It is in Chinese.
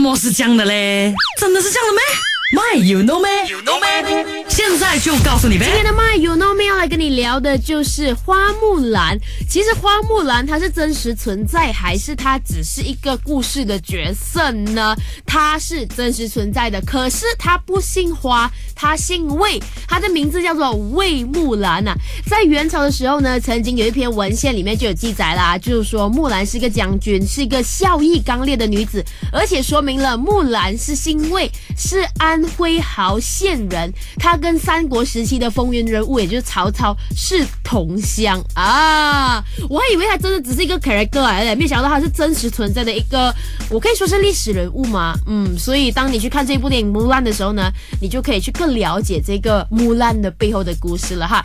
么是这样的嘞？真的是这样的咩？My you know 咩？You know 咩？现在就告诉你呗。今天的 My You Know 的就是花木兰。其实花木兰她是真实存在，还是她只是一个故事的角色呢？她是真实存在的，可是她不姓花，她姓魏，她的名字叫做魏木兰呐、在元朝的时候呢，曾经有一篇文献里面就有记载啦，就是说木兰是一个将军，是一个孝义刚烈的女子，而且说明了木兰是姓魏，是安徽亳县人，她跟三国时期的风云人物，也就是曹操是同乡啊！我还以为他真的只是一个 character 来的，没想到他是真实存在的一个，我可以说是历史人物吗？嗯，所以当你去看这部电影《木兰》的时候呢，你就可以去更了解这个木兰的背后的故事了哈。